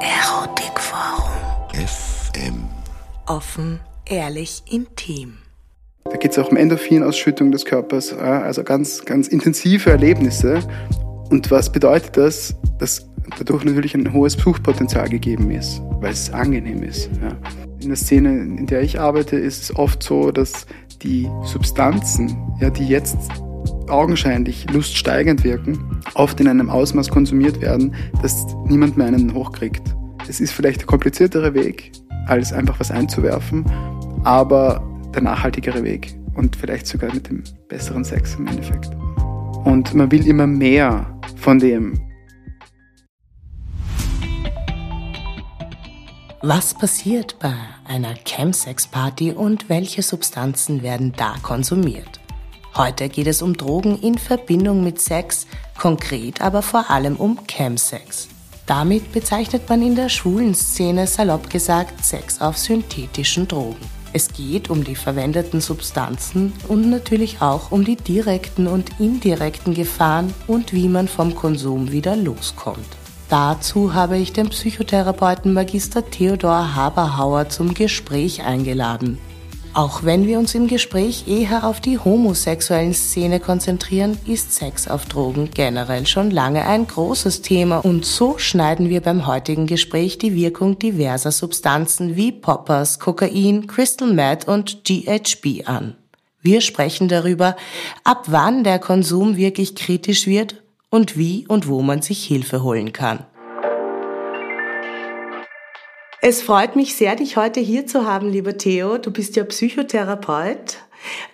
Erotikforum. FM. Offen, ehrlich, intim. Da geht es auch um Endorphinausschüttung des Körpers, also ganz, ganz intensive Erlebnisse. Und was bedeutet das? Dass dadurch natürlich ein hohes Suchtpotenzial gegeben ist, weil es angenehm ist. Ja. In der Szene, in der ich arbeite, ist es oft so, dass die Substanzen, ja, die jetzt augenscheinlich luststeigend wirken, oft in einem Ausmaß konsumiert werden, dass niemand mehr einen hochkriegt. Es ist vielleicht der kompliziertere Weg, als einfach was einzuwerfen, aber der nachhaltigere Weg und vielleicht sogar mit dem besseren Sex im Endeffekt. Und man will immer mehr von dem. Was passiert bei einer Chemsex-Party und welche Substanzen werden da konsumiert? Heute geht es um Drogen in Verbindung mit Sex, konkret aber vor allem um Chemsex. Damit bezeichnet man in der schwulen Szene salopp gesagt Sex auf synthetischen Drogen. Es geht um die verwendeten Substanzen und natürlich auch um die direkten und indirekten Gefahren und wie man vom Konsum wieder loskommt. Dazu habe ich den Psychotherapeuten Magister Theodor Haberhauer zum Gespräch eingeladen. Auch wenn wir uns im Gespräch eher auf die homosexuellen Szene konzentrieren, ist Sex auf Drogen generell schon lange ein großes Thema und so schneiden wir beim heutigen Gespräch die Wirkung diverser Substanzen wie Poppers, Kokain, Crystal Meth und GHB an. Wir sprechen darüber, ab wann der Konsum wirklich kritisch wird und wie und wo man sich Hilfe holen kann. Es freut mich sehr, dich heute hier zu haben, lieber Theo. Du bist ja Psychotherapeut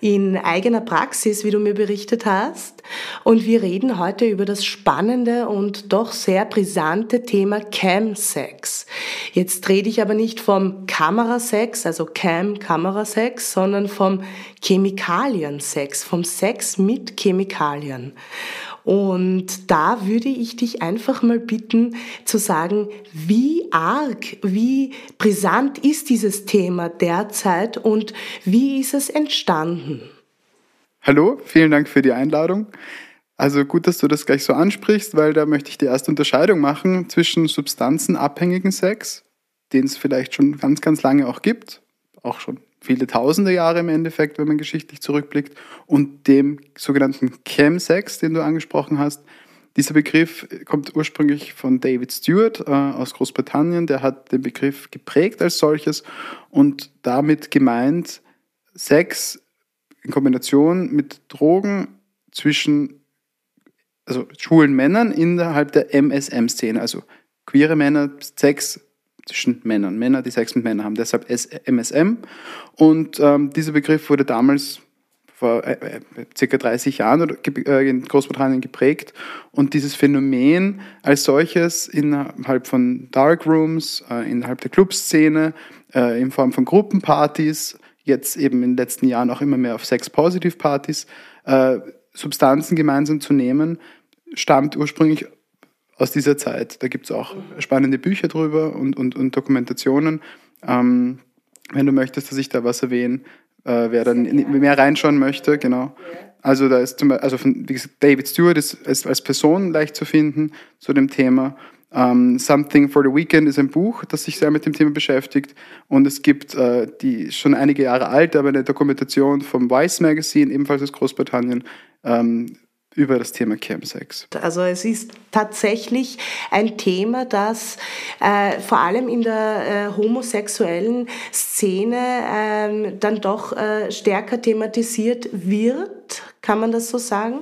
in eigener Praxis, wie du mir berichtet hast. Und wir reden heute über das spannende und doch sehr brisante Thema Cam-Sex. Jetzt rede ich aber nicht vom Kamerasex, also Cam-Kamerasex, sondern vom Chemikalien-Sex, vom Sex mit Chemikalien. Und da würde ich dich einfach mal bitten zu sagen, wie arg, wie brisant ist dieses Thema derzeit und wie ist es entstanden? Hallo, vielen Dank für die Einladung. Also gut, dass du das gleich so ansprichst, weil da möchte ich die erste Unterscheidung machen zwischen substanzenabhängigen Sex, den es vielleicht schon ganz, ganz lange auch gibt, auch schon viele tausende Jahre im Endeffekt, wenn man geschichtlich zurückblickt, und dem sogenannten Chemsex, den du angesprochen hast. Dieser Begriff kommt ursprünglich von David Stewart äh, aus Großbritannien. Der hat den Begriff geprägt als solches und damit gemeint Sex in Kombination mit Drogen zwischen also schwulen Männern innerhalb der MSM-Szene, also queere Männer, Sex zwischen Männern. Männer, die Sex mit Männern haben, deshalb MSM. Und ähm, dieser Begriff wurde damals vor äh, äh circa 30 Jahren äh, in Großbritannien geprägt. Und dieses Phänomen als solches innerhalb von Darkrooms, äh, innerhalb der Clubszene, äh, in Form von Gruppenpartys, jetzt eben in den letzten Jahren auch immer mehr auf Sex-Positive-Partys, äh, Substanzen gemeinsam zu nehmen, stammt ursprünglich aus dieser Zeit. Da gibt es auch spannende Bücher drüber und, und, und Dokumentationen. Ähm, wenn du möchtest, dass ich da was erwähne, äh, wer dann mehr reinschauen möchte, genau. Also da ist zum Beispiel, also von, wie gesagt, David Stewart ist, ist als Person leicht zu finden zu dem Thema. Um, ähm, Something for the Weekend ist ein Buch, das sich sehr mit dem Thema beschäftigt. Und es gibt äh, die schon einige Jahre alt, aber eine Dokumentation vom Vice Magazine, ebenfalls aus Großbritannien, ähm, über das Thema Chemsex. Also es ist tatsächlich ein Thema, das äh, vor allem in der äh, homosexuellen Szene äh, dann doch äh, stärker thematisiert wird. Kann man das so sagen?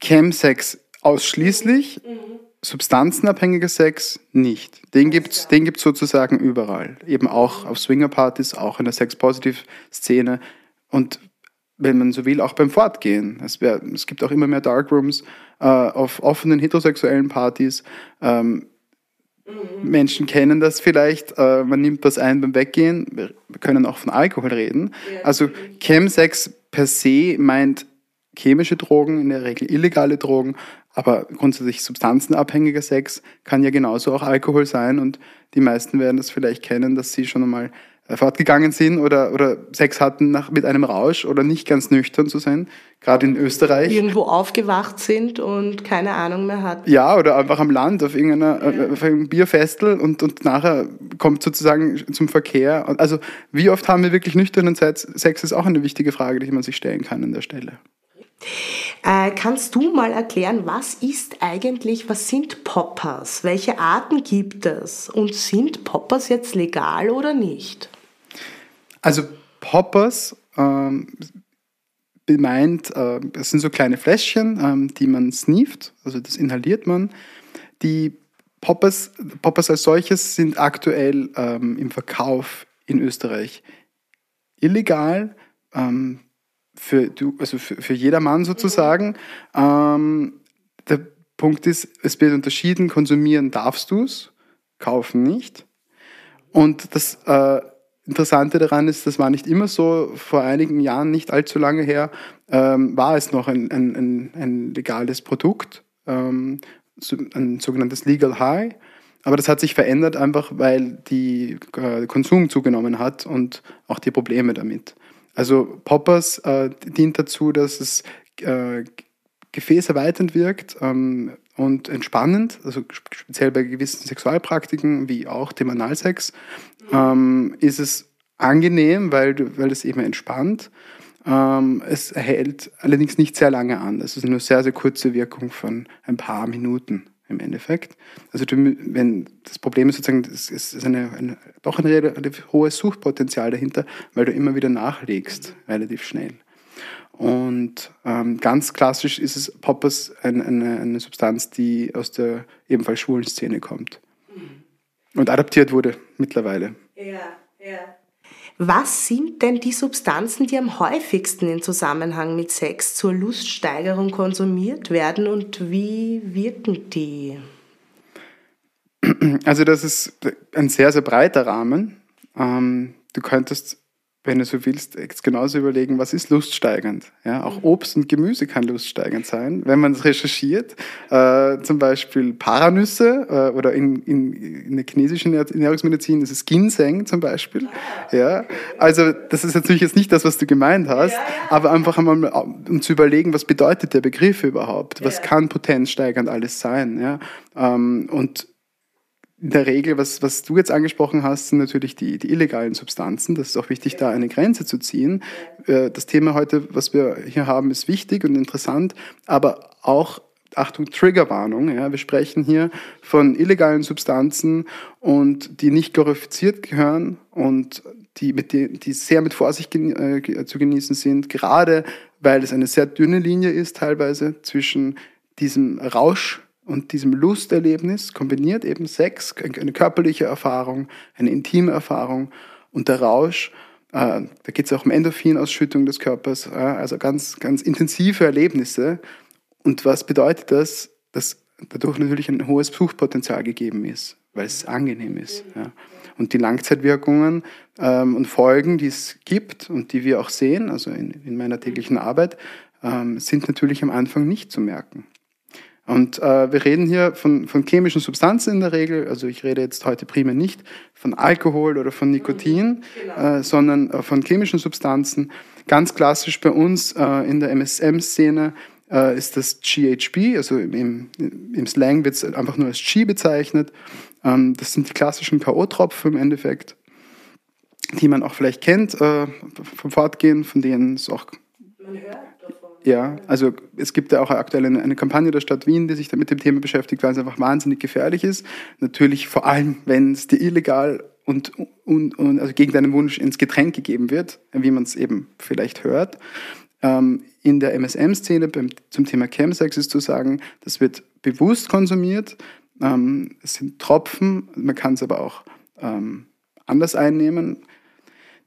Chemsex ausschließlich, mhm. substanzenabhängiger Sex nicht. Den gibt es den gibt's sozusagen überall. Eben auch auf Swingerpartys, auch in der Sex-Positive-Szene. Und wenn man so will, auch beim Fortgehen. Es, wär, es gibt auch immer mehr Darkrooms äh, auf offenen heterosexuellen Partys. Ähm, mhm. Menschen kennen das vielleicht, äh, man nimmt das ein beim Weggehen. Wir, können auch von Alkohol reden. Ja. Also Chemsex per se meint chemische Drogen, in der Regel illegale Drogen, aber grundsätzlich substanzenabhängiger Sex kann ja genauso auch Alkohol sein und die meisten werden das vielleicht kennen, dass sie schon einmal fortgegangen sind oder, oder Sex hatten nach, mit einem Rausch oder nicht ganz nüchtern zu sein, gerade in Österreich. Irgendwo aufgewacht sind und keine Ahnung mehr hatten. Ja, oder einfach am Land auf irgendeiner ja. auf einem Bierfestel und, und nachher kommt sozusagen zum Verkehr. Also wie oft haben wir wirklich nüchternen Sex? Sex ist auch eine wichtige Frage, die man sich stellen kann an der Stelle. Äh, kannst du mal erklären, was ist eigentlich, was sind Poppers? Welche Arten gibt es? Und sind Poppers jetzt legal oder nicht? Also Poppers ähm, bemeint, äh, das sind so kleine Fläschchen, ähm, die man sneeft, also das inhaliert man. Die Poppers, Poppers als solches sind aktuell ähm, im Verkauf in Österreich illegal. Ähm, für, also für, für jedermann sozusagen. Ähm, der Punkt ist, es wird unterschieden, konsumieren darfst du es, kaufen nicht. Und das äh, Interessante daran ist, das war nicht immer so. Vor einigen Jahren, nicht allzu lange her, ähm, war es noch ein, ein, ein, ein legales Produkt, ähm, ein sogenanntes Legal High. Aber das hat sich verändert, einfach weil die äh, Konsum zugenommen hat und auch die Probleme damit. Also Poppers äh, dient dazu, dass es äh, gefäßerweiternd wirkt ähm, und entspannend, also speziell bei gewissen Sexualpraktiken wie auch dem Analsex, ähm, ist es angenehm, weil, weil es eben entspannt. Ähm, es hält allerdings nicht sehr lange an. Es ist nur sehr, sehr kurze Wirkung von ein paar Minuten im Endeffekt. Also du, wenn das Problem ist sozusagen, es ist eine, eine, doch ein relativ hohes Suchtpotenzial dahinter, weil du immer wieder nachlegst, relativ schnell. Und ähm, ganz klassisch ist es Poppers ein, eine, eine Substanz, die aus der ebenfalls schwulen Szene kommt. Und adaptiert wurde mittlerweile. Ja, ja. Was sind denn die Substanzen, die am häufigsten im Zusammenhang mit Sex zur Luststeigerung konsumiert werden und wie wirken die? Also das ist ein sehr, sehr breiter Rahmen. Ähm, du könntest wenn du so willst, jetzt genauso überlegen, was ist luststeigernd. Ja, auch mhm. Obst und Gemüse kann luststeigernd sein, wenn man es recherchiert. Äh, zum Beispiel Paranüsse äh, oder in, in, in der chinesischen Ernährungsmedizin ist es Ginseng zum Beispiel. Ah. Ja, also das ist natürlich jetzt nicht das, was du gemeint hast, aber einfach einmal, um zu überlegen, was bedeutet der Begriff überhaupt? Was kann potenzsteigernd alles sein? Ja, ähm, und in der Regel, was, was du jetzt angesprochen hast, sind natürlich die, die illegalen Substanzen. Das ist auch wichtig, da eine Grenze zu ziehen. Äh, das Thema heute, was wir hier haben, ist wichtig und interessant, aber auch Achtung, Triggerwarnung. Ja, wir sprechen hier von illegalen Substanzen und die nicht glorifiziert gehören und die, mit die, die sehr mit Vorsicht äh, zu genießen sind, gerade weil es eine sehr dünne Linie ist teilweise zwischen diesem Rausch und diesem Lusterlebnis kombiniert eben Sex, eine körperliche Erfahrung, eine intime Erfahrung und der Rausch. Äh, da geht es auch um Endorphinausschüttung des Körpers, äh, also ganz, ganz intensive Erlebnisse. Und was bedeutet das? Dass dadurch natürlich ein hohes Suchtpotenzial gegeben ist, weil es angenehm ist. Ja. Und die Langzeitwirkungen ähm, und Folgen, die es gibt und die wir auch sehen, also in, in meiner täglichen Arbeit, ähm, sind natürlich am Anfang nicht zu merken. Und äh, wir reden hier von, von chemischen Substanzen in der Regel. Also ich rede jetzt heute primär nicht von Alkohol oder von Nikotin, mhm, genau. äh, sondern äh, von chemischen Substanzen. Ganz klassisch bei uns äh, in der MSM-Szene äh, ist das GHB, also im, im Slang wird es einfach nur als G bezeichnet. Ähm, das sind die klassischen K.O.-Tropfen im Endeffekt, die man auch vielleicht kennt äh, vom Fortgehen, von denen es auch man hört ja, also es gibt ja auch aktuell eine, eine, Kampagne der Stadt Wien, die sich mit dem Thema beschäftigt, weil es einfach wahnsinnig gefährlich ist. Natürlich vor allem, wenn es dir illegal und, und, und also gegen deinen Wunsch ins Getränk gegeben wird, wie man es eben vielleicht hört. Ähm, in der MSM-Szene zum Thema Chemsex ist zu sagen, das wird bewusst konsumiert. Ähm, es sind Tropfen, man kann es aber auch ähm, anders einnehmen.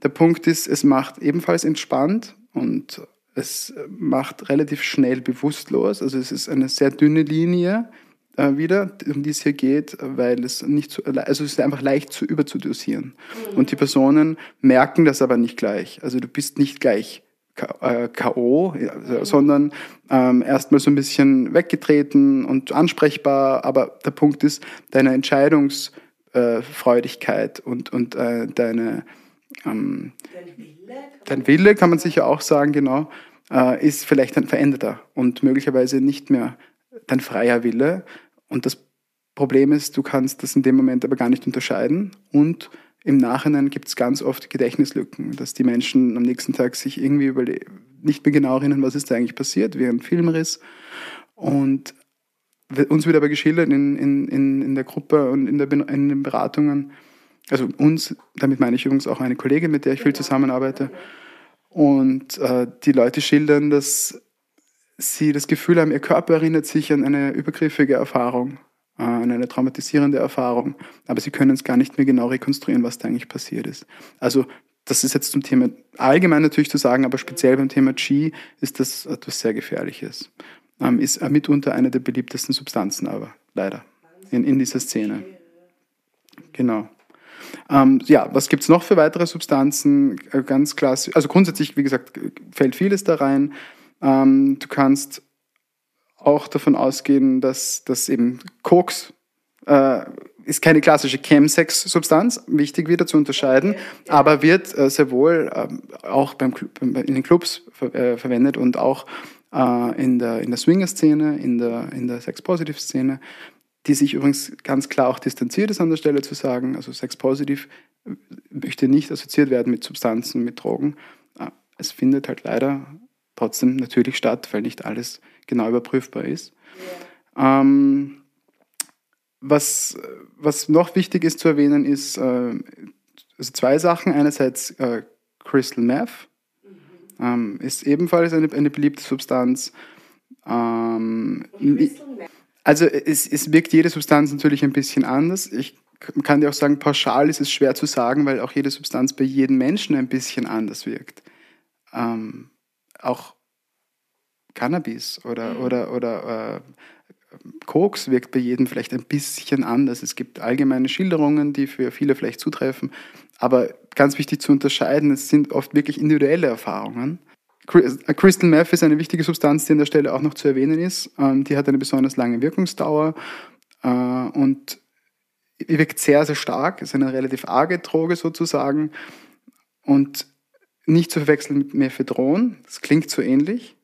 Der Punkt ist, es macht ebenfalls entspannt und es macht relativ schnell bewusstlos. Also es ist eine sehr dünne Linie äh, wieder, um die es hier geht, weil es nicht so, also es ist einfach leicht zu überzudosieren. Mhm. Und die Personen merken das aber nicht gleich. Also du bist nicht gleich K.O., äh, mhm. sondern ähm, erstmal so ein bisschen weggetreten und ansprechbar. Aber der Punkt ist, deine Entscheidungsfreudigkeit und, und äh, deine ähm, dein, Wille, kann man sicher auch sagen, genau, äh, ist vielleicht ein veränderter und möglicherweise nicht mehr dein freier Wille. Und das Problem ist, du kannst das in dem Moment aber gar nicht unterscheiden und im Nachhinein gibt es ganz oft Gedächtnislücken, dass die Menschen am nächsten Tag sich irgendwie nicht mehr genau erinnern, was ist da eigentlich passiert, wie ein Filmriss. Und uns wird aber geschildert in, in, in, in der Gruppe und in, der, in den Beratungen, also uns, damit meine ich übrigens auch eine Kollegin, mit der ich viel zusammenarbeite, und äh, die Leute schildern, dass sie das Gefühl haben, ihr Körper erinnert sich an eine übergriffige Erfahrung, äh, an eine traumatisierende Erfahrung, aber sie können es gar nicht mehr genau rekonstruieren, was da eigentlich passiert ist. Also das ist jetzt zum Thema allgemein natürlich zu sagen, aber speziell beim Thema Qi ist das etwas sehr Gefährliches ähm, ist mitunter eine der beliebtesten Substanzen, aber leider in, in dieser Szene. Genau. Ähm, ja, was gibt es noch für weitere Substanzen? Äh, ganz klassisch, also grundsätzlich, wie gesagt, fällt vieles da rein. Ähm, du kannst auch davon ausgehen, dass, dass eben Koks äh, ist keine klassische Chemsex-Substanz, wichtig wieder zu unterscheiden, aber wird äh, sehr wohl äh, auch beim, in den Clubs ver äh, verwendet und auch äh, in der, in der Swinger-Szene, in der, in der Sex-Positive-Szene, die sich übrigens ganz klar auch distanziert ist an der Stelle zu sagen. Also Sex-Positive möchte nicht assoziiert werden mit Substanzen, mit Drogen. Äh, es findet halt leider trotzdem natürlich statt, weil nicht alles genau überprüfbar ist. Ja. Ähm, was, was noch wichtig ist zu erwähnen, ist äh, also zwei Sachen. Einerseits äh, Crystal Meth, ähm, ist ebenfalls eine, eine beliebte Substanz. Ähm, also es, es wirkt jede Substanz natürlich ein bisschen anders. Ich kann dir auch sagen, pauschal ist es schwer zu sagen, weil auch jede Substanz bei jedem Menschen ein bisschen anders wirkt. Ähm, auch Cannabis oder, mhm. oder, oder äh, Koks wirkt bei jedem vielleicht ein bisschen anders. Es gibt allgemeine Schilderungen, die für viele vielleicht zutreffen. Aber ganz wichtig zu unterscheiden, es sind oft wirklich individuelle Erfahrungen. Äh, Crystal Meth ist eine wichtige Substanz, die an der Stelle auch noch zu erwähnen ist. Ähm, die hat eine besonders lange Wirkungsdauer äh, und wirkt sehr, sehr stark. Es ist eine relativ arge Droge sozusagen und nicht zu verwechseln mit Mephedron. Das klingt so ähnlich.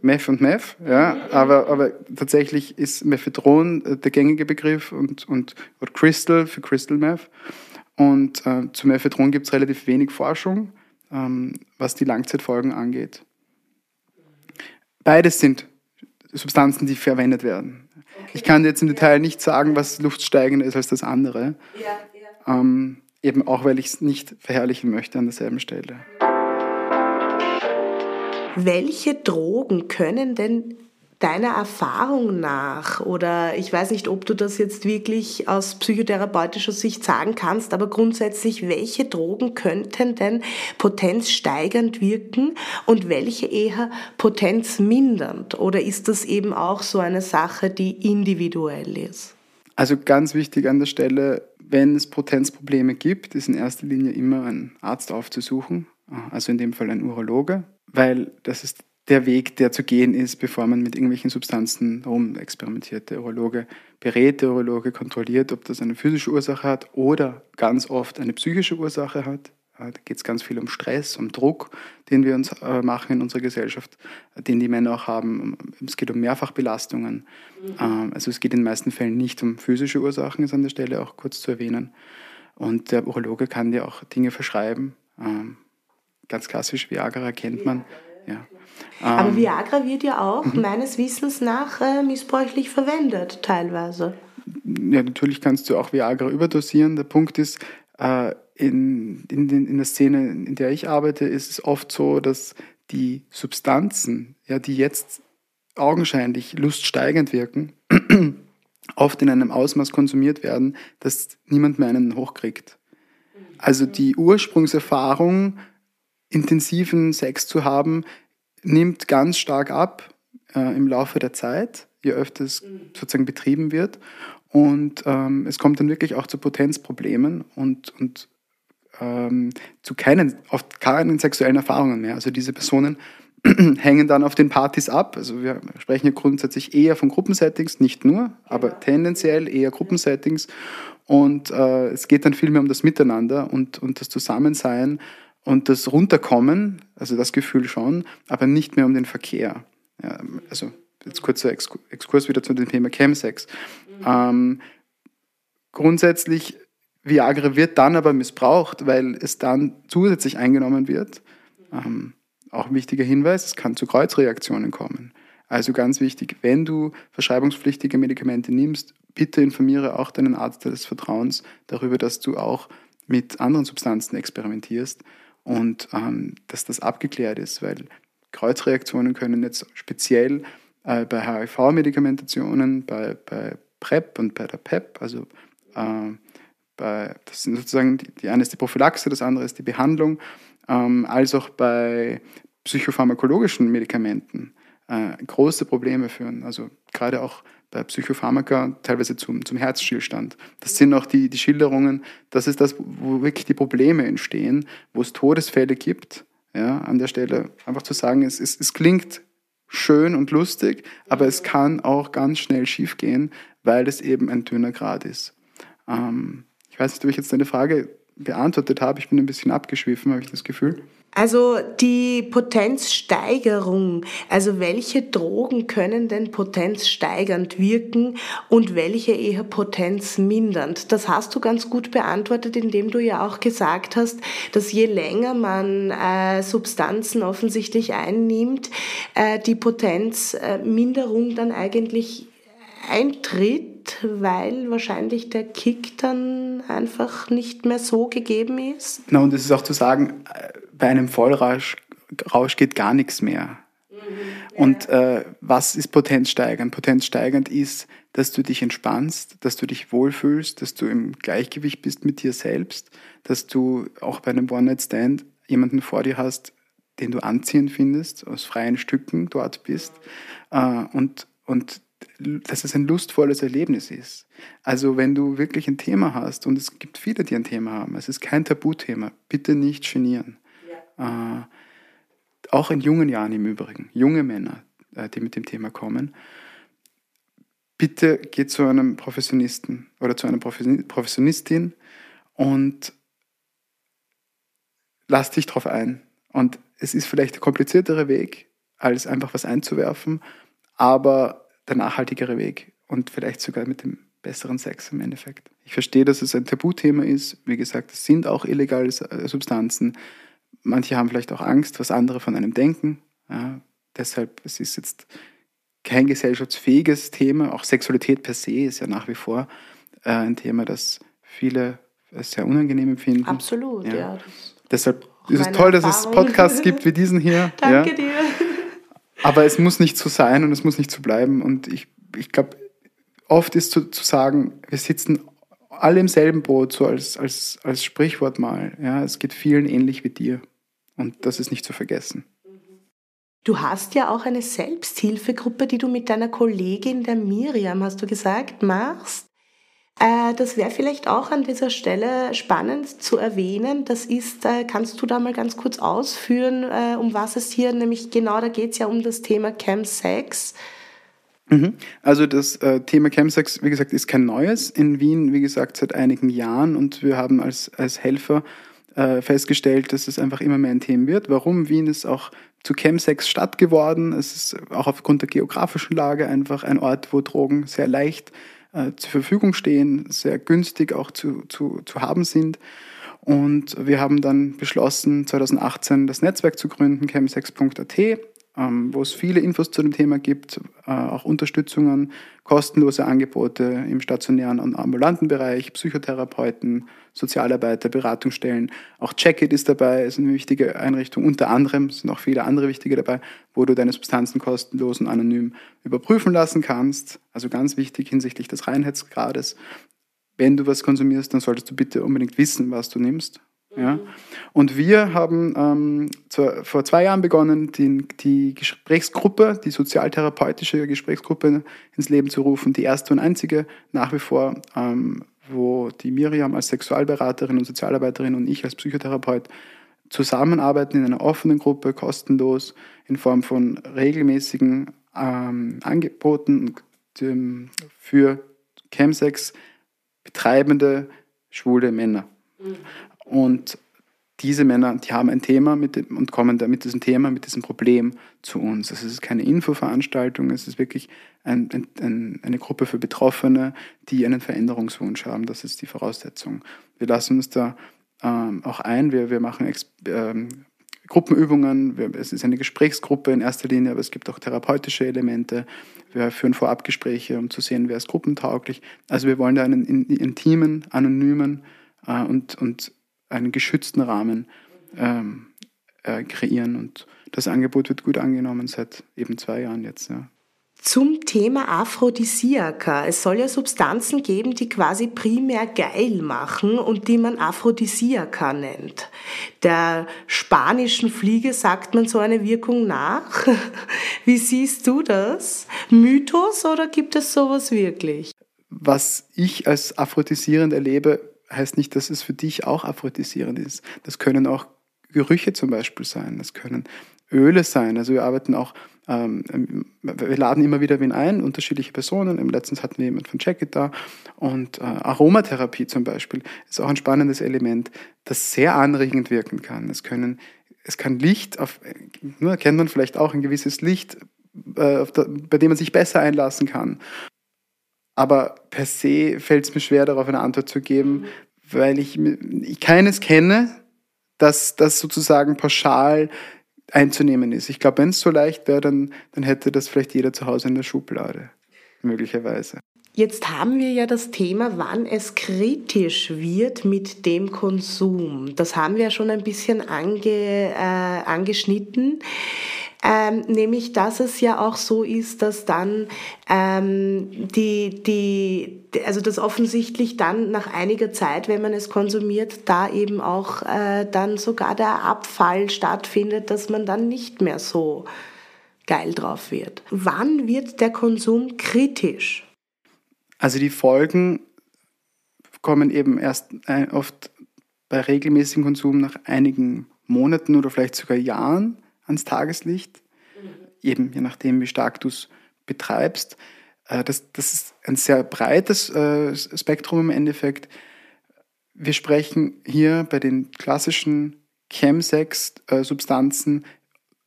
Meth und Meth, ja, aber, aber tatsächlich ist Mephedron äh, der gängige Begriff und, und oder Crystal für Crystal Meth. Und äh, zum Ephedron gibt es relativ wenig Forschung, ähm, was die Langzeitfolgen angeht. Beides sind Substanzen, die verwendet werden. Okay. Ich kann jetzt im Detail nicht sagen, was luftsteigender ist als das andere. Ja, ja. Ähm, eben auch, weil ich es nicht verherrlichen möchte an derselben Stelle. Welche Drogen können denn deiner Erfahrung nach, oder ich weiß nicht, ob du das jetzt wirklich aus psychotherapeutischer Sicht sagen kannst, aber grundsätzlich, welche Drogen könnten denn potenzsteigernd wirken und welche eher potenzmindernd? Oder ist das eben auch so eine Sache, die individuell ist? Also ganz wichtig an der Stelle, wenn es Potenzprobleme gibt, ist in erster Linie immer ein Arzt aufzusuchen, also in dem Fall ein Urologe, weil das ist der Weg, der zu gehen ist, bevor man mit irgendwelchen Substanzen rumexperimentiert. Der Urologe berät, der Urologe kontrolliert, ob das eine physische Ursache hat oder ganz oft eine psychische Ursache hat. Da geht es ganz viel um Stress, um Druck, den wir uns äh, machen in unserer Gesellschaft, den die Männer auch haben. Es geht um Mehrfachbelastungen. Mhm. Ähm, also es geht in den meisten Fällen nicht um physische Ursachen, ist an der Stelle auch kurz zu erwähnen. Und der Urologe kann dir auch Dinge verschreiben. Ähm, ganz klassisch Viagra kennt man. Ja. Aber ähm, Viagra wird ja auch mhm. meines Wissens nach äh, missbräuchlich verwendet, teilweise. Ja, natürlich kannst du auch Viagra überdosieren. Der Punkt ist, äh, in, in, in der Szene, in der ich arbeite, ist es oft so, dass die Substanzen, ja, die jetzt augenscheinlich luststeigend wirken, oft in einem Ausmaß konsumiert werden, dass niemand mehr einen hochkriegt. Also die Ursprungserfahrung, intensiven Sex zu haben, nimmt ganz stark ab äh, im Laufe der Zeit, je öfter es mhm. sozusagen betrieben wird. Und ähm, es kommt dann wirklich auch zu Potenzproblemen und, und ähm, zu keinen, oft keinen sexuellen Erfahrungen mehr. Also diese Personen hängen dann auf den Partys ab. Also wir sprechen ja grundsätzlich eher von Gruppensettings, nicht nur, aber tendenziell eher Gruppensettings. Und äh, es geht dann viel mehr um das Miteinander und, und das Zusammensein und das Runterkommen, also das Gefühl schon, aber nicht mehr um den Verkehr. Ja, also jetzt kurzer Exkurs wieder zu dem Thema Chemsex. Mhm. Ähm, grundsätzlich, Viagra wird dann aber missbraucht, weil es dann zusätzlich eingenommen wird. Ähm, auch ein wichtiger Hinweis, es kann zu Kreuzreaktionen kommen. Also ganz wichtig, wenn du verschreibungspflichtige Medikamente nimmst, bitte informiere auch deinen Arzt des Vertrauens darüber, dass du auch mit anderen Substanzen experimentierst und ähm, dass das abgeklärt ist, weil Kreuzreaktionen können jetzt speziell äh, bei HIV-Medikamentationen, bei, bei PrEP und bei der PEP, also äh, bei, das sind sozusagen, die, die eine ist die Prophylaxe, das andere ist die Behandlung, ähm, als auch bei psychopharmakologischen Medikamenten äh, große Probleme führen. Also gerade auch bei Psychopharmaka teilweise zum, zum Herzstillstand. Das sind auch die, die Schilderungen, das ist das, wo wirklich die Probleme entstehen, wo es Todesfälle gibt. Ja, an der Stelle einfach zu sagen, es, es, es klingt schön und lustig, aber es kann auch ganz schnell schiefgehen, weil es eben ein dünner Grad ist. Ähm, ich weiß nicht, ob ich jetzt deine Frage beantwortet habe. Ich bin ein bisschen abgeschwiffen, habe ich das Gefühl. Also die Potenzsteigerung, also welche Drogen können denn potenzsteigernd wirken und welche eher potenzmindernd? Das hast du ganz gut beantwortet, indem du ja auch gesagt hast, dass je länger man äh, Substanzen offensichtlich einnimmt, äh, die Potenzminderung dann eigentlich eintritt, weil wahrscheinlich der Kick dann einfach nicht mehr so gegeben ist. Na, und es ist auch zu sagen, äh, bei einem Vollrausch Rausch geht gar nichts mehr. Mhm, und äh, was ist potenzsteigernd? Potenzsteigernd ist, dass du dich entspannst, dass du dich wohlfühlst, dass du im Gleichgewicht bist mit dir selbst, dass du auch bei einem One-Night-Stand jemanden vor dir hast, den du anziehend findest, aus freien Stücken dort bist äh, und, und dass es ein lustvolles Erlebnis ist. Also wenn du wirklich ein Thema hast, und es gibt viele, die ein Thema haben, es ist kein Tabuthema, bitte nicht genieren. Ja. Äh, auch in jungen Jahren im Übrigen, junge Männer, äh, die mit dem Thema kommen, bitte geh zu einem Professionisten oder zu einer Professionistin und lass dich darauf ein. Und es ist vielleicht der kompliziertere Weg, als einfach was einzuwerfen, aber der nachhaltigere Weg und vielleicht sogar mit dem besseren Sex im Endeffekt. Ich verstehe, dass es ein Tabuthema ist. Wie gesagt, es sind auch illegale äh, Substanzen. Manche haben vielleicht auch Angst, was andere von einem denken. Ja, deshalb, es ist jetzt kein gesellschaftsfähiges Thema. Auch Sexualität per se ist ja nach wie vor äh, ein Thema, das viele sehr unangenehm empfinden. Absolut, ja. ja deshalb ist es toll, dass es Podcasts gibt wie diesen hier. Danke ja. dir. Aber es muss nicht so sein und es muss nicht so bleiben. Und ich, ich glaube, oft ist zu, zu sagen, wir sitzen alle im selben Boot, so als, als, als Sprichwort mal. Ja, es geht vielen ähnlich wie dir. Und das ist nicht zu vergessen. Du hast ja auch eine Selbsthilfegruppe, die du mit deiner Kollegin, der Miriam, hast du gesagt, machst. Äh, das wäre vielleicht auch an dieser Stelle spannend zu erwähnen. Das ist, äh, kannst du da mal ganz kurz ausführen, äh, um was es hier nämlich genau, da geht es ja um das Thema Chemsex. Mhm. Also das Thema Chemsex, wie gesagt, ist kein neues. In Wien, wie gesagt, seit einigen Jahren und wir haben als, als Helfer festgestellt, dass es einfach immer mehr ein Thema wird. Warum? Wien ist auch zu Chemsex Stadt geworden. Es ist auch aufgrund der geografischen Lage einfach ein Ort, wo Drogen sehr leicht äh, zur Verfügung stehen, sehr günstig auch zu, zu, zu haben sind. Und wir haben dann beschlossen, 2018 das Netzwerk zu gründen, chemsex.at, ähm, wo es viele Infos zu dem Thema gibt, äh, auch Unterstützungen, kostenlose Angebote im stationären und ambulanten Bereich, Psychotherapeuten, Sozialarbeiter, Beratungsstellen. Auch Checkit ist dabei, ist eine wichtige Einrichtung. Unter anderem sind auch viele andere wichtige dabei, wo du deine Substanzen kostenlos und anonym überprüfen lassen kannst. Also ganz wichtig hinsichtlich des Reinheitsgrades. Wenn du was konsumierst, dann solltest du bitte unbedingt wissen, was du nimmst. Ja? Mhm. Und wir haben ähm, zu, vor zwei Jahren begonnen, die, die Gesprächsgruppe, die sozialtherapeutische Gesprächsgruppe ins Leben zu rufen, die erste und einzige nach wie vor, ähm, wo die Miriam als Sexualberaterin und Sozialarbeiterin und ich als Psychotherapeut zusammenarbeiten in einer offenen Gruppe, kostenlos, in Form von regelmäßigen ähm, Angeboten für Chemsex betreibende schwule Männer. Und diese Männer, die haben ein Thema dem, und kommen da mit diesem Thema, mit diesem Problem zu uns. Es ist keine Infoveranstaltung, es ist wirklich ein, ein, eine Gruppe für Betroffene, die einen Veränderungswunsch haben. Das ist die Voraussetzung. Wir lassen uns da ähm, auch ein, wir, wir machen Ex ähm, Gruppenübungen, wir, es ist eine Gesprächsgruppe in erster Linie, aber es gibt auch therapeutische Elemente. Wir führen Vorabgespräche, um zu sehen, wer ist gruppentauglich. Also wir wollen da einen intimen, anonymen äh, und, und einen geschützten Rahmen ähm, äh, kreieren. Und das Angebot wird gut angenommen seit eben zwei Jahren jetzt. Ja. Zum Thema Aphrodisiaka. Es soll ja Substanzen geben, die quasi primär geil machen und die man Aphrodisiaka nennt. Der spanischen Fliege sagt man so eine Wirkung nach. Wie siehst du das? Mythos oder gibt es sowas wirklich? Was ich als aphrodisierend erlebe, heißt nicht, dass es für dich auch aphrodisierend ist. Das können auch Gerüche zum Beispiel sein, das können Öle sein. Also wir arbeiten auch, ähm, wir laden immer wieder wen ein, unterschiedliche Personen. Im letzten hatten wir jemanden von Jacket da. Und äh, Aromatherapie zum Beispiel ist auch ein spannendes Element, das sehr anregend wirken kann. Es können es kann Licht, auf, nur kennt man vielleicht auch ein gewisses Licht, äh, der, bei dem man sich besser einlassen kann. Aber per se fällt es mir schwer, darauf eine Antwort zu geben, weil ich, ich keines kenne, dass das sozusagen pauschal einzunehmen ist. Ich glaube, wenn es so leicht wäre, dann, dann hätte das vielleicht jeder zu Hause in der Schublade, möglicherweise. Jetzt haben wir ja das Thema, wann es kritisch wird mit dem Konsum. Das haben wir ja schon ein bisschen ange, äh, angeschnitten. Ähm, nämlich, dass es ja auch so ist, dass dann ähm, die, die, also das offensichtlich dann nach einiger Zeit, wenn man es konsumiert, da eben auch äh, dann sogar der Abfall stattfindet, dass man dann nicht mehr so geil drauf wird. Wann wird der Konsum kritisch? Also die Folgen kommen eben erst äh, oft bei regelmäßigem Konsum nach einigen Monaten oder vielleicht sogar Jahren ans Tageslicht, eben je nachdem, wie stark du es betreibst. Äh, das, das ist ein sehr breites äh, Spektrum im Endeffekt. Wir sprechen hier bei den klassischen Chemsex-Substanzen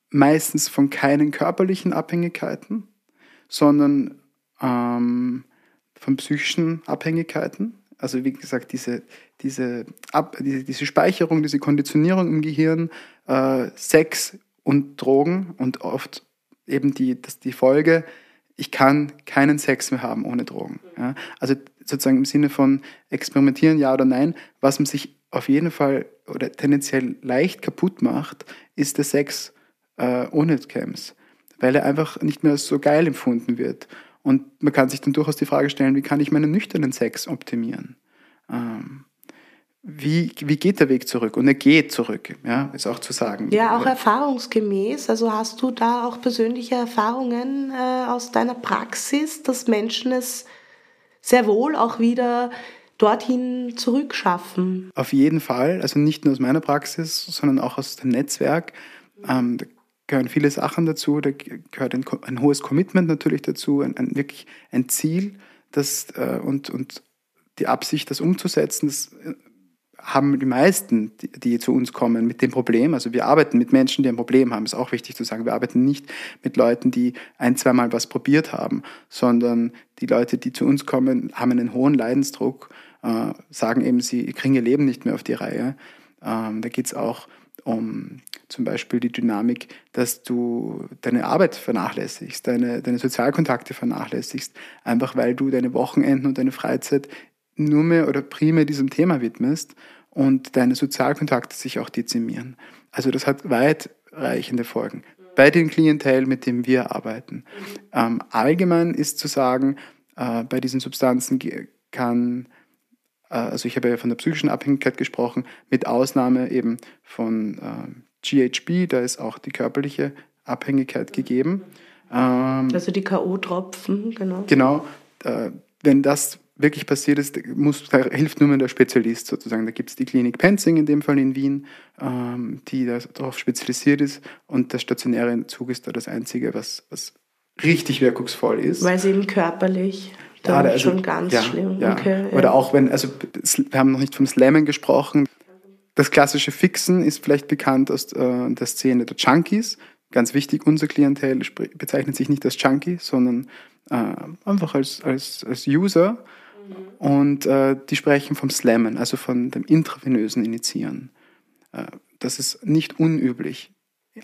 meistens von keinen körperlichen Abhängigkeiten, sondern ähm, von psychischen Abhängigkeiten. Also wie gesagt, diese, diese, Ab, diese, diese Speicherung, diese Konditionierung im Gehirn, äh, Sex und Drogen und oft eben die, das, die Folge, ich kann keinen Sex mehr haben ohne Drogen. Ja? Also sozusagen im Sinne von experimentieren, ja oder nein, was man sich auf jeden Fall oder tendenziell leicht kaputt macht, ist der Sex äh, ohne Camps, weil er einfach nicht mehr so geil empfunden wird. Und man kann sich dann durchaus die Frage stellen, wie kann ich meinen nüchternen Sex optimieren? Ähm, wie, wie geht der Weg zurück? Und er geht zurück, ja, ist auch zu sagen. Ja, auch erfahrungsgemäß. Also hast du da auch persönliche Erfahrungen äh, aus deiner Praxis, dass Menschen es sehr wohl auch wieder dorthin zurückschaffen? Auf jeden Fall. Also nicht nur aus meiner Praxis, sondern auch aus dem Netzwerk. Ähm, da gehören viele Sachen dazu. Da gehört ein, ein hohes Commitment natürlich dazu, ein, ein wirklich ein Ziel das, äh, und, und die Absicht, das umzusetzen. Das äh, haben die meisten, die, die, zu uns kommen, mit dem Problem. Also wir arbeiten mit Menschen, die ein Problem haben. Ist auch wichtig zu sagen. Wir arbeiten nicht mit Leuten, die ein, zweimal was probiert haben, sondern die Leute, die zu uns kommen, haben einen hohen Leidensdruck, äh, sagen eben, sie kriegen ihr Leben nicht mehr auf die Reihe. Ähm, da geht es auch um zum Beispiel die Dynamik, dass du deine Arbeit vernachlässigst, deine, deine Sozialkontakte vernachlässigst, einfach weil du deine Wochenenden und deine Freizeit nur mehr oder primär diesem Thema widmest und deine Sozialkontakte sich auch dezimieren. Also das hat weitreichende Folgen bei den Klientel, mit denen wir arbeiten. Ähm, allgemein ist zu sagen, äh, bei diesen Substanzen kann, äh, also ich habe ja von der psychischen Abhängigkeit gesprochen, mit Ausnahme eben von äh, GHB, da ist auch die körperliche Abhängigkeit gegeben. Ähm, also die K.O.-Tropfen, genau. Genau. Äh, wenn das wirklich passiert ist, muss, da hilft nur mehr der Spezialist sozusagen. Da gibt es die Klinik Penzing in dem Fall in Wien, ähm, die darauf spezialisiert ist und der stationäre Zug ist da das Einzige, was, was richtig wirkungsvoll ist. Weil es eben körperlich Da also, schon ganz ja, schlimm. Ja. Okay, Oder ja. auch wenn, also wir haben noch nicht vom Slammen gesprochen. Das klassische Fixen ist vielleicht bekannt aus äh, der Szene der Junkies. Ganz wichtig, unser Klientel bezeichnet sich nicht als Junkie, sondern äh, einfach als, als, als User. Und äh, die sprechen vom Slammen, also von dem intravenösen Initiieren. Äh, das ist nicht unüblich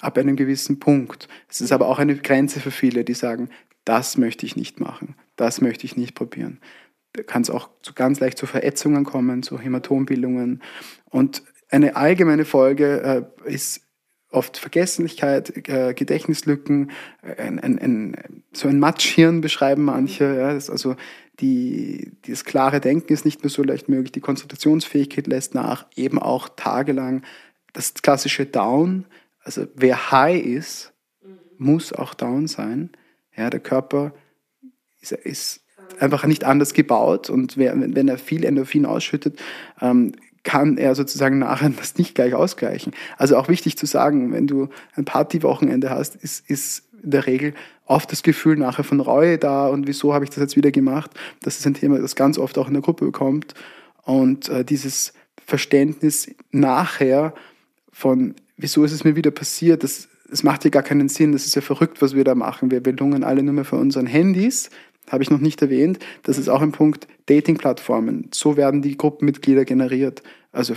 ab einem gewissen Punkt. Es ist aber auch eine Grenze für viele, die sagen, das möchte ich nicht machen, das möchte ich nicht probieren. Da kann es auch zu, ganz leicht zu Verätzungen kommen, zu Hämatombildungen. Und eine allgemeine Folge äh, ist oft Vergesslichkeit, äh, Gedächtnislücken, ein, ein, ein, so ein Matschhirn beschreiben manche. Ja, das also die, das klare Denken ist nicht mehr so leicht möglich, die Konzentrationsfähigkeit lässt nach, eben auch tagelang. Das klassische Down, also wer high ist, muss auch down sein. Ja, der Körper ist, ist einfach nicht anders gebaut und wer, wenn er viel Endorphin ausschüttet, ähm, kann er sozusagen nachher das nicht gleich ausgleichen. Also auch wichtig zu sagen, wenn du ein Partywochenende hast, ist, ist in der Regel oft das Gefühl nachher von Reue da und wieso habe ich das jetzt wieder gemacht. Das ist ein Thema, das ganz oft auch in der Gruppe kommt. Und äh, dieses Verständnis nachher von, wieso ist es mir wieder passiert, das, das macht ja gar keinen Sinn, das ist ja verrückt, was wir da machen. Wir belungen alle nur mehr für unseren Handys, habe ich noch nicht erwähnt. Das ist auch ein Punkt, Dating-Plattformen. So werden die Gruppenmitglieder generiert. Also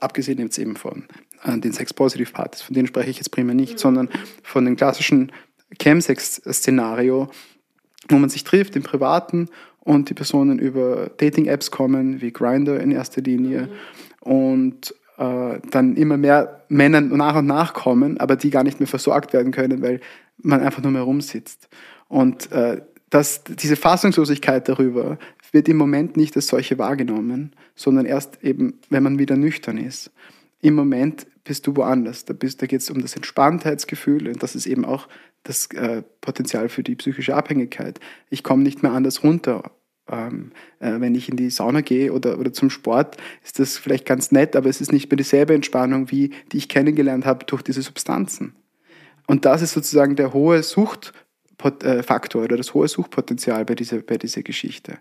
abgesehen jetzt eben von äh, den Sex-Positive-Partys, von denen spreche ich jetzt primär nicht, sondern von den klassischen Chemsex-Szenario, wo man sich trifft im Privaten und die Personen über Dating-Apps kommen, wie Grindr in erster Linie. Und äh, dann immer mehr Männer nach und nach kommen, aber die gar nicht mehr versorgt werden können, weil man einfach nur mehr rumsitzt. Und äh, das, diese Fassungslosigkeit darüber wird im Moment nicht als solche wahrgenommen, sondern erst eben, wenn man wieder nüchtern ist. Im Moment bist du woanders. Da, da geht es um das Entspanntheitsgefühl und das ist eben auch das äh, Potenzial für die psychische Abhängigkeit. Ich komme nicht mehr anders runter. Ähm, äh, wenn ich in die Sauna gehe oder, oder zum Sport, ist das vielleicht ganz nett, aber es ist nicht mehr dieselbe Entspannung, wie die ich kennengelernt habe durch diese Substanzen. Und das ist sozusagen der hohe Suchtfaktor oder das hohe Suchtpotenzial bei dieser, bei dieser Geschichte.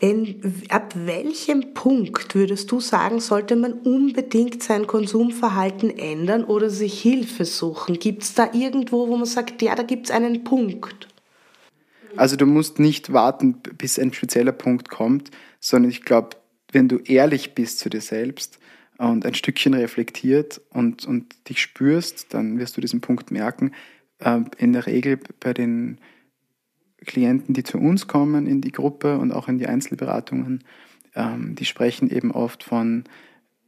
Wenn, ab welchem Punkt würdest du sagen, sollte man unbedingt sein Konsumverhalten ändern oder sich Hilfe suchen? Gibt es da irgendwo, wo man sagt, ja, da gibt es einen Punkt? Also du musst nicht warten, bis ein spezieller Punkt kommt, sondern ich glaube, wenn du ehrlich bist zu dir selbst und ein Stückchen reflektiert und, und dich spürst, dann wirst du diesen Punkt merken. Äh, in der Regel bei den Klienten, die zu uns kommen in die Gruppe und auch in die Einzelberatungen, ähm, die sprechen eben oft von,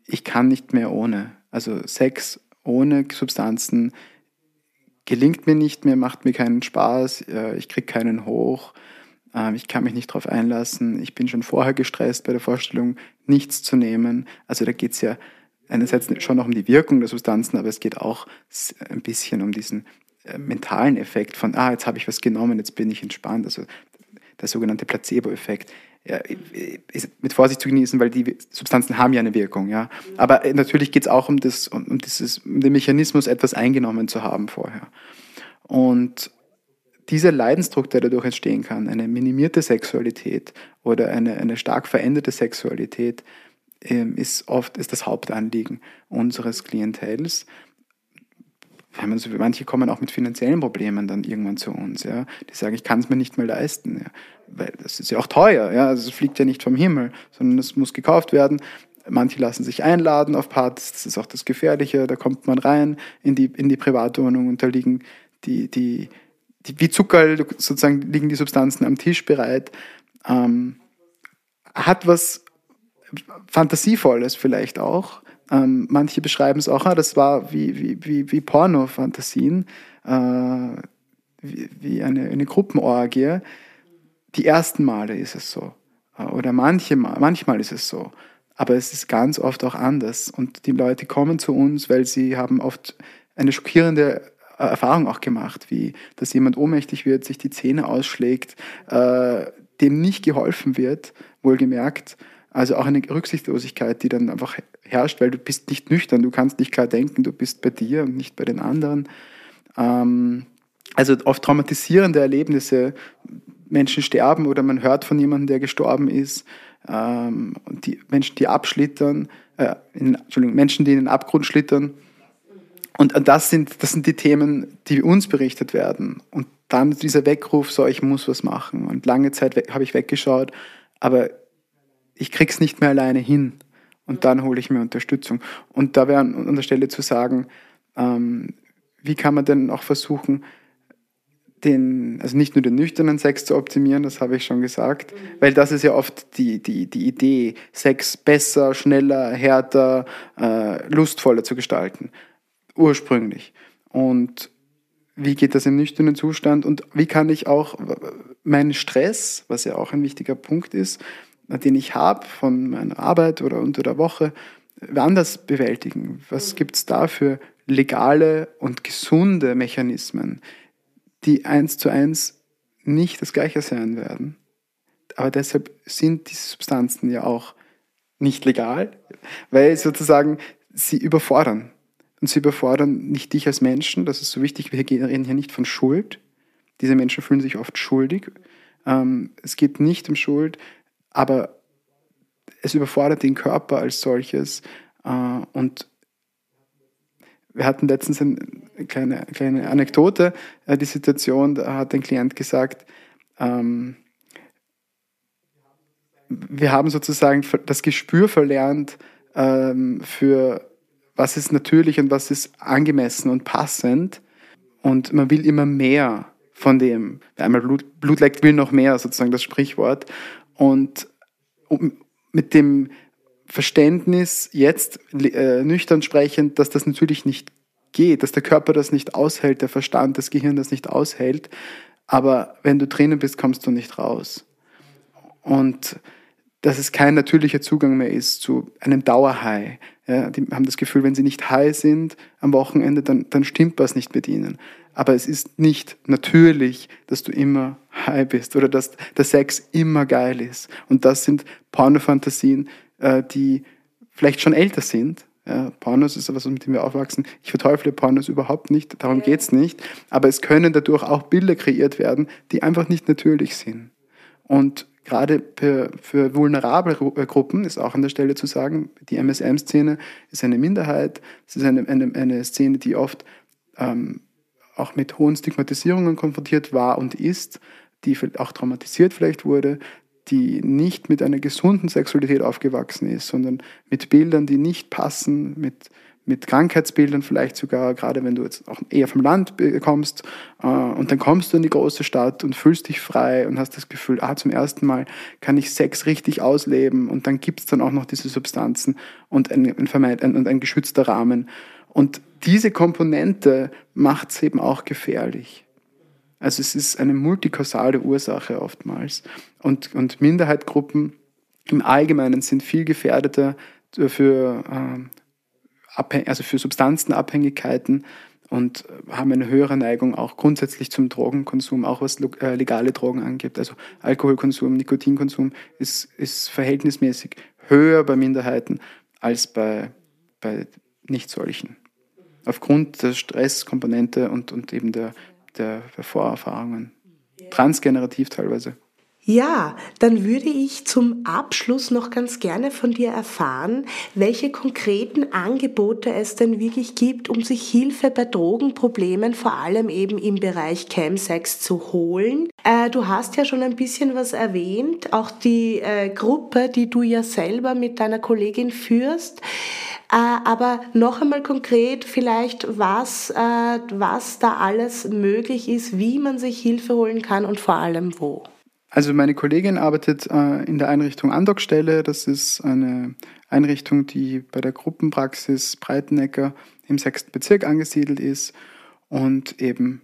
ich kann nicht mehr ohne. Also Sex ohne Substanzen gelingt mir nicht mehr, macht mir keinen Spaß, äh, ich kriege keinen hoch, äh, ich kann mich nicht darauf einlassen, ich bin schon vorher gestresst bei der Vorstellung, nichts zu nehmen. Also da geht es ja einerseits schon noch um die Wirkung der Substanzen, aber es geht auch ein bisschen um diesen mentalen Effekt von, ah, jetzt habe ich was genommen, jetzt bin ich entspannt. Also der sogenannte Placebo-Effekt ja, ist mit Vorsicht zu genießen, weil die Substanzen haben ja eine Wirkung. Ja. Aber äh, natürlich geht es auch um, das, um, um, dieses, um den Mechanismus, etwas eingenommen zu haben vorher. Und dieser Leidensdruck, der dadurch entstehen kann, eine minimierte Sexualität oder eine, eine stark veränderte Sexualität, ähm, ist oft ist das Hauptanliegen unseres Klientels also manche kommen auch mit finanziellen Problemen dann irgendwann zu uns, ja. Die sagen, ich kann es mir nicht mehr leisten, ja. Weil das ist ja auch teuer, ja. Also es fliegt ja nicht vom Himmel, sondern es muss gekauft werden. Manche lassen sich einladen auf Partys, das ist auch das Gefährliche. Da kommt man rein in die, in die Privatwohnung und da liegen die, die, die wie Zucker sozusagen liegen die Substanzen am Tisch bereit. Ähm, hat was Fantasievolles vielleicht auch, ähm, manche beschreiben es auch, ah, das war wie, wie, wie, wie Porno-Fantasien, äh, wie, wie eine, eine Gruppenorgie. Die ersten Male ist es so. Äh, oder manche, manchmal ist es so. Aber es ist ganz oft auch anders. Und die Leute kommen zu uns, weil sie haben oft eine schockierende äh, Erfahrung auch gemacht, wie dass jemand ohnmächtig wird, sich die Zähne ausschlägt, äh, dem nicht geholfen wird, wohlgemerkt. Also auch eine Rücksichtslosigkeit, die dann einfach herrscht, weil du bist nicht nüchtern, du kannst nicht klar denken, du bist bei dir und nicht bei den anderen. Ähm, also oft traumatisierende Erlebnisse Menschen sterben oder man hört von jemandem, der gestorben ist, ähm, die Menschen, die abschlittern, äh, in, Entschuldigung, Menschen, die in den Abgrund schlittern. Und das sind, das sind die Themen, die uns berichtet werden. Und dann dieser Weckruf, so, ich muss was machen. Und lange Zeit habe ich weggeschaut, aber ich krieg's nicht mehr alleine hin. Und dann hole ich mir Unterstützung. Und da wäre an der Stelle zu sagen, ähm, wie kann man denn auch versuchen, den, also nicht nur den nüchternen Sex zu optimieren, das habe ich schon gesagt, weil das ist ja oft die, die, die Idee, Sex besser, schneller, härter, äh, lustvoller zu gestalten, ursprünglich. Und wie geht das im nüchternen Zustand und wie kann ich auch meinen Stress, was ja auch ein wichtiger Punkt ist, den ich habe von meiner Arbeit oder unter der Woche, anders bewältigen? Was gibt es da für legale und gesunde Mechanismen, die eins zu eins nicht das gleiche sein werden? Aber deshalb sind diese Substanzen ja auch nicht legal, weil sozusagen sie überfordern. Und sie überfordern nicht dich als Menschen, das ist so wichtig, wir reden hier nicht von Schuld. Diese Menschen fühlen sich oft schuldig. Ähm, es geht nicht um Schuld, aber es überfordert den Körper als solches. Äh, und wir hatten letztens eine kleine, kleine Anekdote, äh, die Situation, da hat ein Klient gesagt, ähm, wir haben sozusagen das Gespür verlernt ähm, für was ist natürlich und was ist angemessen und passend. Und man will immer mehr von dem. Wer einmal Blut, Blut leckt, will noch mehr, sozusagen das Sprichwort. Und mit dem Verständnis jetzt äh, nüchtern sprechend, dass das natürlich nicht geht, dass der Körper das nicht aushält, der Verstand, das Gehirn das nicht aushält. Aber wenn du drinnen bist, kommst du nicht raus. Und dass es kein natürlicher Zugang mehr ist zu einem Dauerhigh. Ja, die haben das Gefühl, wenn sie nicht high sind am Wochenende, dann, dann stimmt was nicht mit ihnen. Aber es ist nicht natürlich, dass du immer high bist oder dass der Sex immer geil ist. Und das sind Pornofantasien, äh, die vielleicht schon älter sind. Ja, Pornos ist etwas, mit dem wir aufwachsen. Ich verteufle Pornos überhaupt nicht, darum geht es nicht. Aber es können dadurch auch Bilder kreiert werden, die einfach nicht natürlich sind. Und gerade für, für vulnerable äh, Gruppen ist auch an der Stelle zu sagen, die MSM-Szene ist eine Minderheit, es ist eine, eine, eine Szene, die oft ähm, auch mit hohen Stigmatisierungen konfrontiert war und ist, die auch traumatisiert vielleicht wurde, die nicht mit einer gesunden Sexualität aufgewachsen ist, sondern mit Bildern, die nicht passen, mit mit Krankheitsbildern vielleicht sogar, gerade wenn du jetzt auch eher vom Land kommst äh, und dann kommst du in die große Stadt und fühlst dich frei und hast das Gefühl, ah, zum ersten Mal kann ich Sex richtig ausleben und dann gibt es dann auch noch diese Substanzen und ein, ein, ein, ein geschützter Rahmen. Und diese Komponente macht es eben auch gefährlich. Also es ist eine multikausale Ursache oftmals. Und, und Minderheitgruppen im Allgemeinen sind viel gefährdeter für äh, also für Substanzenabhängigkeiten und haben eine höhere Neigung auch grundsätzlich zum Drogenkonsum, auch was äh, legale Drogen angeht. Also Alkoholkonsum, Nikotinkonsum ist, ist verhältnismäßig höher bei Minderheiten als bei, bei nicht solchen. Aufgrund der Stresskomponente und, und eben der, der Vorerfahrungen. Transgenerativ teilweise. Ja, dann würde ich zum Abschluss noch ganz gerne von dir erfahren, welche konkreten Angebote es denn wirklich gibt, um sich Hilfe bei Drogenproblemen, vor allem eben im Bereich Chemsex zu holen. Äh, du hast ja schon ein bisschen was erwähnt, auch die äh, Gruppe, die du ja selber mit deiner Kollegin führst. Äh, aber noch einmal konkret vielleicht, was, äh, was da alles möglich ist, wie man sich Hilfe holen kann und vor allem wo. Also meine Kollegin arbeitet äh, in der Einrichtung Andockstelle. Das ist eine Einrichtung, die bei der Gruppenpraxis Breitenecker im sechsten Bezirk angesiedelt ist und eben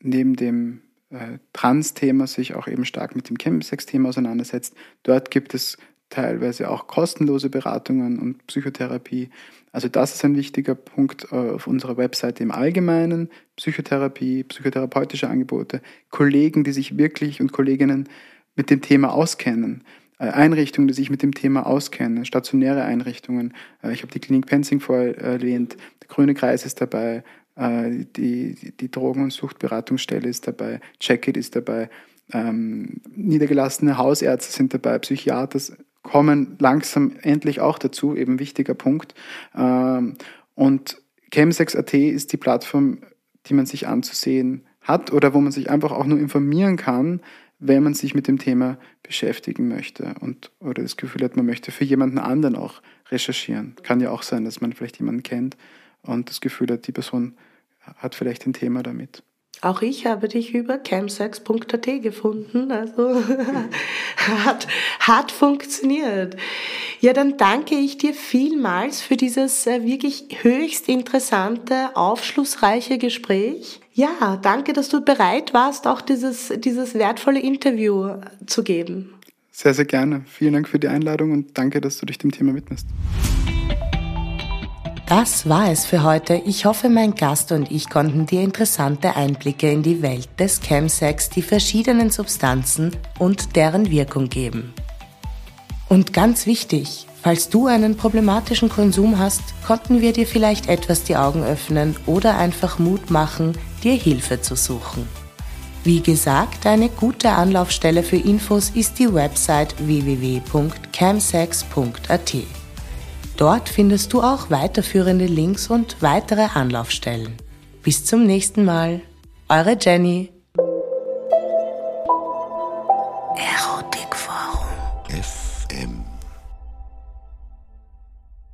neben dem äh, Trans-Thema sich auch eben stark mit dem Chemsex-Thema auseinandersetzt. Dort gibt es teilweise auch kostenlose Beratungen und Psychotherapie. Also das ist ein wichtiger Punkt äh, auf unserer Webseite im Allgemeinen. Psychotherapie, psychotherapeutische Angebote, Kollegen, die sich wirklich und Kolleginnen mit dem Thema auskennen. Äh, Einrichtungen, die sich mit dem Thema auskennen, stationäre Einrichtungen. Äh, ich habe die Klinik vorher erwähnt, der Grüne Kreis ist dabei, die, die Drogen- und Suchtberatungsstelle ist dabei, Checkit ist dabei. ähm, niedergelassene Hausärzte sind dabei, Psychiater kommen langsam endlich auch dazu, eben wichtiger Punkt. Ähm, und Chemsex.at ist die Plattform, die man sich anzusehen hat oder wo man sich einfach auch nur informieren kann, wenn man sich mit dem Thema beschäftigen möchte und oder das Gefühl hat, man möchte für jemanden anderen auch recherchieren. Kann ja auch sein, dass man vielleicht jemanden kennt und das Gefühl hat, die Person hat vielleicht ein Thema damit. Auch ich habe dich über camsex.at gefunden, also hat, hat funktioniert. Ja, dann danke ich dir vielmals für dieses äh, wirklich höchst interessante, aufschlussreiche Gespräch. Ja, danke, dass du bereit warst, auch dieses, dieses wertvolle Interview zu geben. Sehr, sehr gerne. Vielen Dank für die Einladung und danke, dass du dich dem Thema widmest. Das war es für heute. Ich hoffe, mein Gast und ich konnten dir interessante Einblicke in die Welt des Chemsex, die verschiedenen Substanzen und deren Wirkung geben. Und ganz wichtig, falls du einen problematischen Konsum hast, konnten wir dir vielleicht etwas die Augen öffnen oder einfach Mut machen, dir Hilfe zu suchen. Wie gesagt, eine gute Anlaufstelle für Infos ist die Website www.camsex.at. Dort findest du auch weiterführende Links und weitere Anlaufstellen. Bis zum nächsten Mal. Eure Jenny.